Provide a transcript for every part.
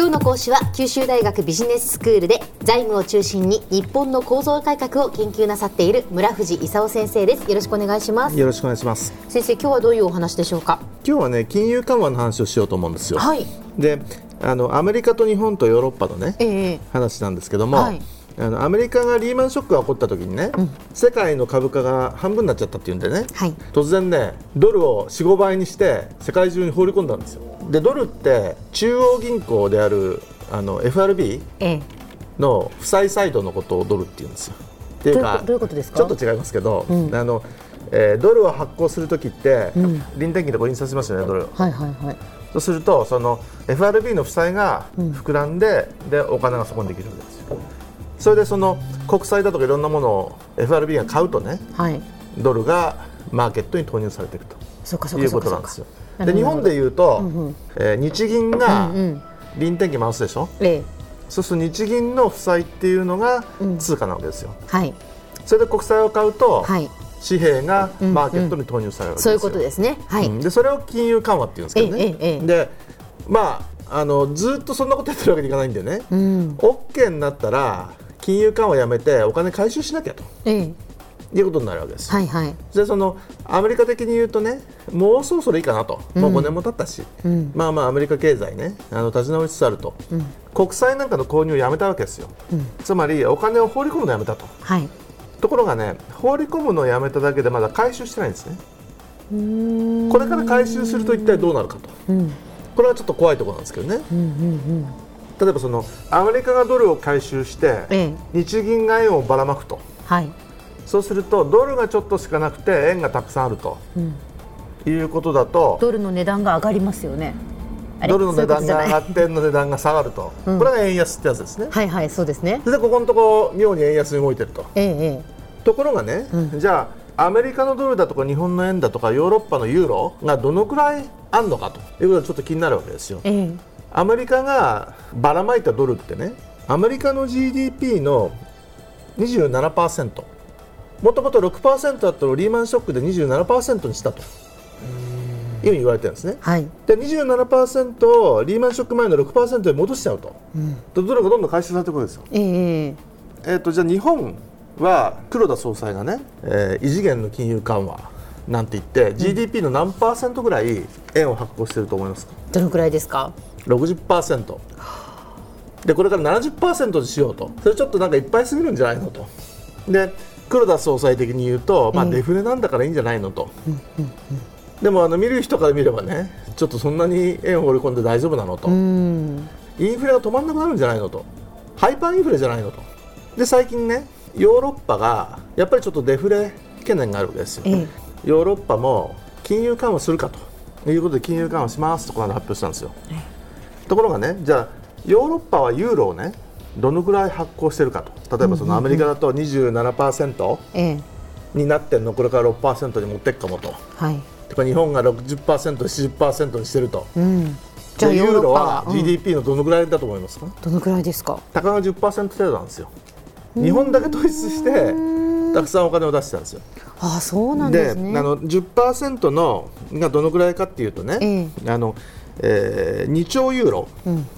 今日の講師は九州大学ビジネススクールで財務を中心に日本の構造改革を研究なさっている村藤勲先生です。よろしくお願いします。よろしくお願いします。先生今日はどういうお話でしょうか？今日はね金融緩和の話をしようと思うんですよ。はい。であのアメリカと日本とヨーロッパのね、ええ。話なんですけども、はいあのアメリカがリーマンショックが起こった時にね、世界の株価が半分になっちゃったっていうんでね、はい。突然ねドルを45倍にして世界中に放り込んだんですよ。でドルって中央銀行であるあの FRB ええ。の負債サイドのことをドルって言うんですよ。っていうかどういうことですか？ちょっと違いますけど、ん。あのえードルを発行するときって、臨転機でこう印刷しますよねドル。をはいはいはい。そうするとその FRB の負債が膨らんで,、でお金がそこにできるわけですよそれでその国債だとかいろんなものを FRB が買うとねはい。ドルがマーケットに投入されていくと。いうことなんですよ。で日本でいうと、えー日銀がうんうん。臨転機回すでしょ？ええ。そうすると日銀の負債っていうのが通貨なわけですよ、はい。それで国債を買うと、はい。紙幣がマーケットに投入されるわけですよ、そういうことですね。はい、うん。でそれを金融緩和っていうんですけどね、ええええええ。でまああのずっとそんなことやってるわけにいかないんでね、うん、OK になったら金融緩和やめてお金回収しなきゃと。ええ。いうことになるわけです。よ、はいはい。でそのアメリカ的に言うとねもうそろそろいいかなと、もう5年も経ったし、ん。まあまあアメリカ経済ねあの立ち直りつつあると、国債なんかの購入をやめたわけですよ、つまりお金を放り込むのをやめたと。はい。ところがね放り込むのをやめただけでまだ回収してないんですね。うーん。これから回収すると一体どうなるかと、うん。これはちょっと怖いところなんですけどね、うんうん例えばそのアメリカがドルを回収して、ええ。日銀が円をばらまくと。はい。そうするとドルがちょっとしかなくて円がたくさんあると、いうことだとドルの値段が上がりますよね。ドルの値段が上がって円の値段が下がると、これが円安ってやつですね。はいはいそうですね。でここのところ妙に円安に動いてると。えええところがね、じゃあアメリカのドルだとか日本の円だとかヨーロッパのユーロがどのくらいあるのかということがちょっと気になるわけですよ。ええ。アメリカがばらまいたドルってねアメリカの GDP の27%もともと6%だったのをリーマンショックで27%にしたと。いうふうに言われてるんですね。はい。で27%をリーマンショック前の6%に戻しちゃうと、でドルがどんどん回収されていくわけですよ、えええ。えー、とじゃあ日本は黒田総裁がね、えー異次元の金融緩和なんて言って、GDP の何パーセントぐらい円を発行してると思いますか？どのくらいですか？60%でこれから70%にしようと。それちょっとなんかいっぱいすぎるんじゃないのと。で黒田総裁的に言うと、まあ、デフレなんだからいいんじゃないのと、でもあの見る人から見ればねちょっとそんなに円を放り込んで大丈夫なのと、うん。インフレが止まんなくなるんじゃないのと。ハイパーインフレじゃないのと。で最近ねヨーロッパがやっぱりちょっとデフレ懸念があるわけですよ、ええ。ヨーロッパも金融緩和するかということで金融緩和しますとこの間発表したんですよ、ところがねじゃあヨーロッパはユーロをねどのぐらい発行してるかと。例えばそのアメリカだと27%ええ。になってるのこれから6%に持っていくかもと。はい。とか日本が 60%70% にしてると。うん。じゃあユーロは GDP のどのぐらいだと思いますか、どのくらいですか？たかが10%程度なんですよ日本だけ統一してたくさんお金を出してたんですよ。ああそうなんですね。あの10%のがどのぐらいかっていうとね、えあのえー2兆ユーロ、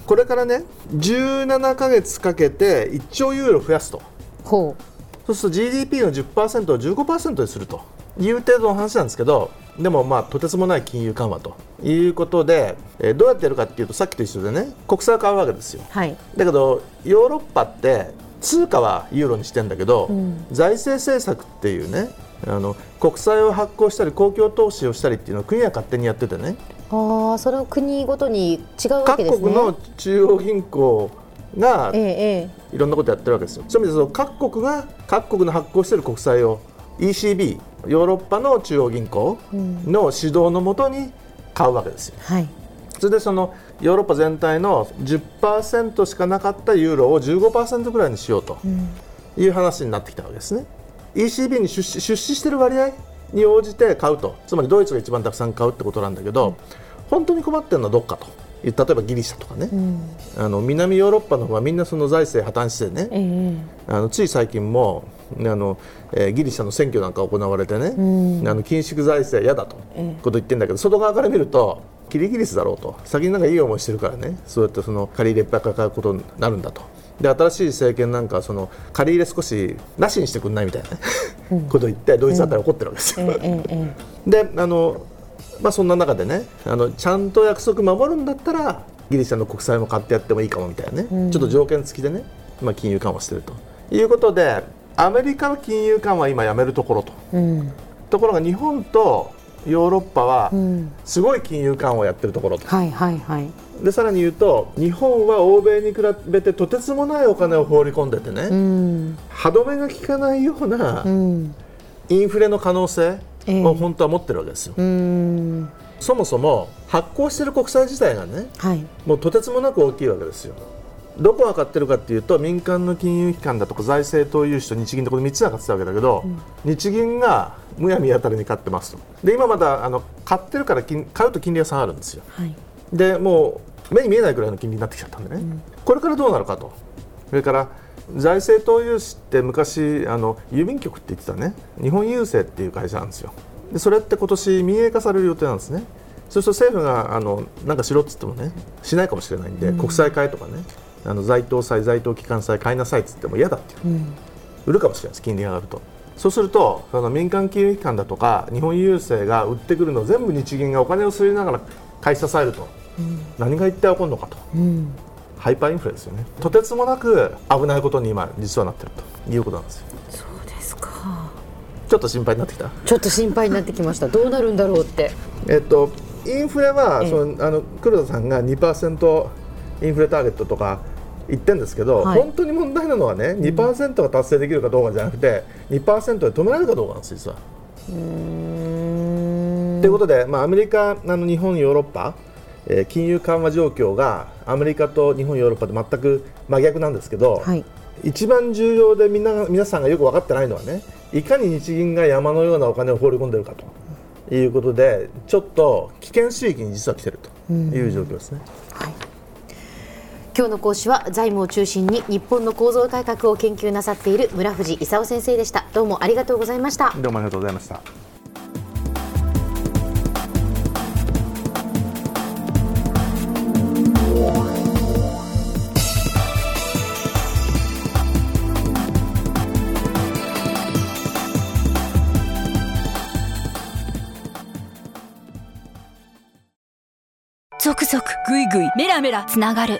これからね17か月かけて1兆ユーロ増やすと。ほそうすると GDP の10%を15%にすると。いう程度の話なんですけどでもまあとてつもない金融緩和と。いうことで、えーどうやってやるかっていうとさっきと一緒でね国債を買うわけですよ。うはい。だけどヨーロッパって通貨はユーロにしてんだけど、財政政策っていうねあの国債を発行したり公共投資をしたりっていうのを国が勝手にやっててね。ああそれは国ごとに違うわけ各ですね。国の中央銀行がええええ。いろんなことやってるわけですよ。そういう意味で各国が各国の発行している国債を ECB ヨーロッパの中央銀行の指導のもとに買うわけですよ。はいそれでそのヨーロッパ全体の10%しかなかったユーロを15%ぐらいにしようという話になってきたわけですね。ECB に出資出資している割合に応じて買うと。つまりドイツが一番たくさん買うってことなんだけど、本当に困ってるのはどっかと。例えばギリシャとかね、あの南ヨーロッパの方はみんなその財政破綻してね、ええ。あのつい最近もあの、えーギリシャの選挙なんか行われてね、あの緊縮財政嫌だと、こと言ってるんだけど外側から見るとキリギリスだろうと。先になんかいい思いしてるからね。そうやってその借り入れいっかかることになるんだと。で新しい政権なんかはその借り入れ少しなしにしてくんないみたいな、ね。ことを言ってドイツあたり怒ってるわけですよ。であの、まあ、そんな中でねあのちゃんと約束守るんだったらギリシャの国債も買ってやってもいいかもみたいなね、ちょっと条件付きでね、まあ、金融緩和してると。いうことでアメリカの金融緩和は今やめるところと、ところが日本とヨーロッパはすごい金融緩和をやってるところと、はいはいはい。でさらに言うと日本は欧米に比べてとてつもないお金を放り込んでてね、うん。歯止めが効かないようなうん。インフレの可能性ええ。を本当は持ってるわけですよ、うん。そもそも発行している国債自体がねはい。もうとてつもなく大きいわけですよどこが買ってるかっていうと民間の金融機関だとか財政投融資と日銀とこの3つが買ってたわけだけど、日銀がむやみやたらに買ってますと。で今まだあの買ってるから金買うと金利が下がるんですよ。はい。でもう目に見えないくらいの金利になってきちゃったんでね、これからどうなるかと。それから財政投融資って昔あの郵便局って言ってたね。日本郵政っていう会社なんですよ。でそれって今年民営化される予定なんですね。そうすると政府があのなんかしろっつってもねしないかもしれないんで、国債買えとかねあの在当債在当機関債買いなさいっつっても嫌だっていう、売るかもしれないです金利が上がると。そうするとその民間金融機関だとか日本郵政が売ってくるのを全部日銀がお金を吸いながら買い支えると、何が一体起こるのかと、ハイパーインフレですよね。とてつもなく危ないことに今実はなってると。いうことなんですよ。そうですか。ちょっと心配になってきた。ちょっと心配になってきました。どうなるんだろうって。えっとインフレはええ。そのあの黒田さんが2%インフレターゲットとか言ってるんですけど、はい。本当に問題なのはね2%が達成できるかどうかじゃなくて2%で止められるかどうかなんです実は。ということで、まあ、アメリカ、あの日本、ヨーロッパ、えー金融緩和状況がアメリカと日本、ヨーロッパで全く真逆なんですけど、はい。一番重要でみんな皆さんがよく分かってないのはねいかに日銀が山のようなお金を放り込んでるかということでちょっと危険水域に実は来てるという状況ですね。はい今日の講師は財務を中心に日本の構造改革を研究なさっている村藤勲先生でした。どうもありがとうございました。どうもありがとうございました。ゾクゾクグイグイメラメラつながる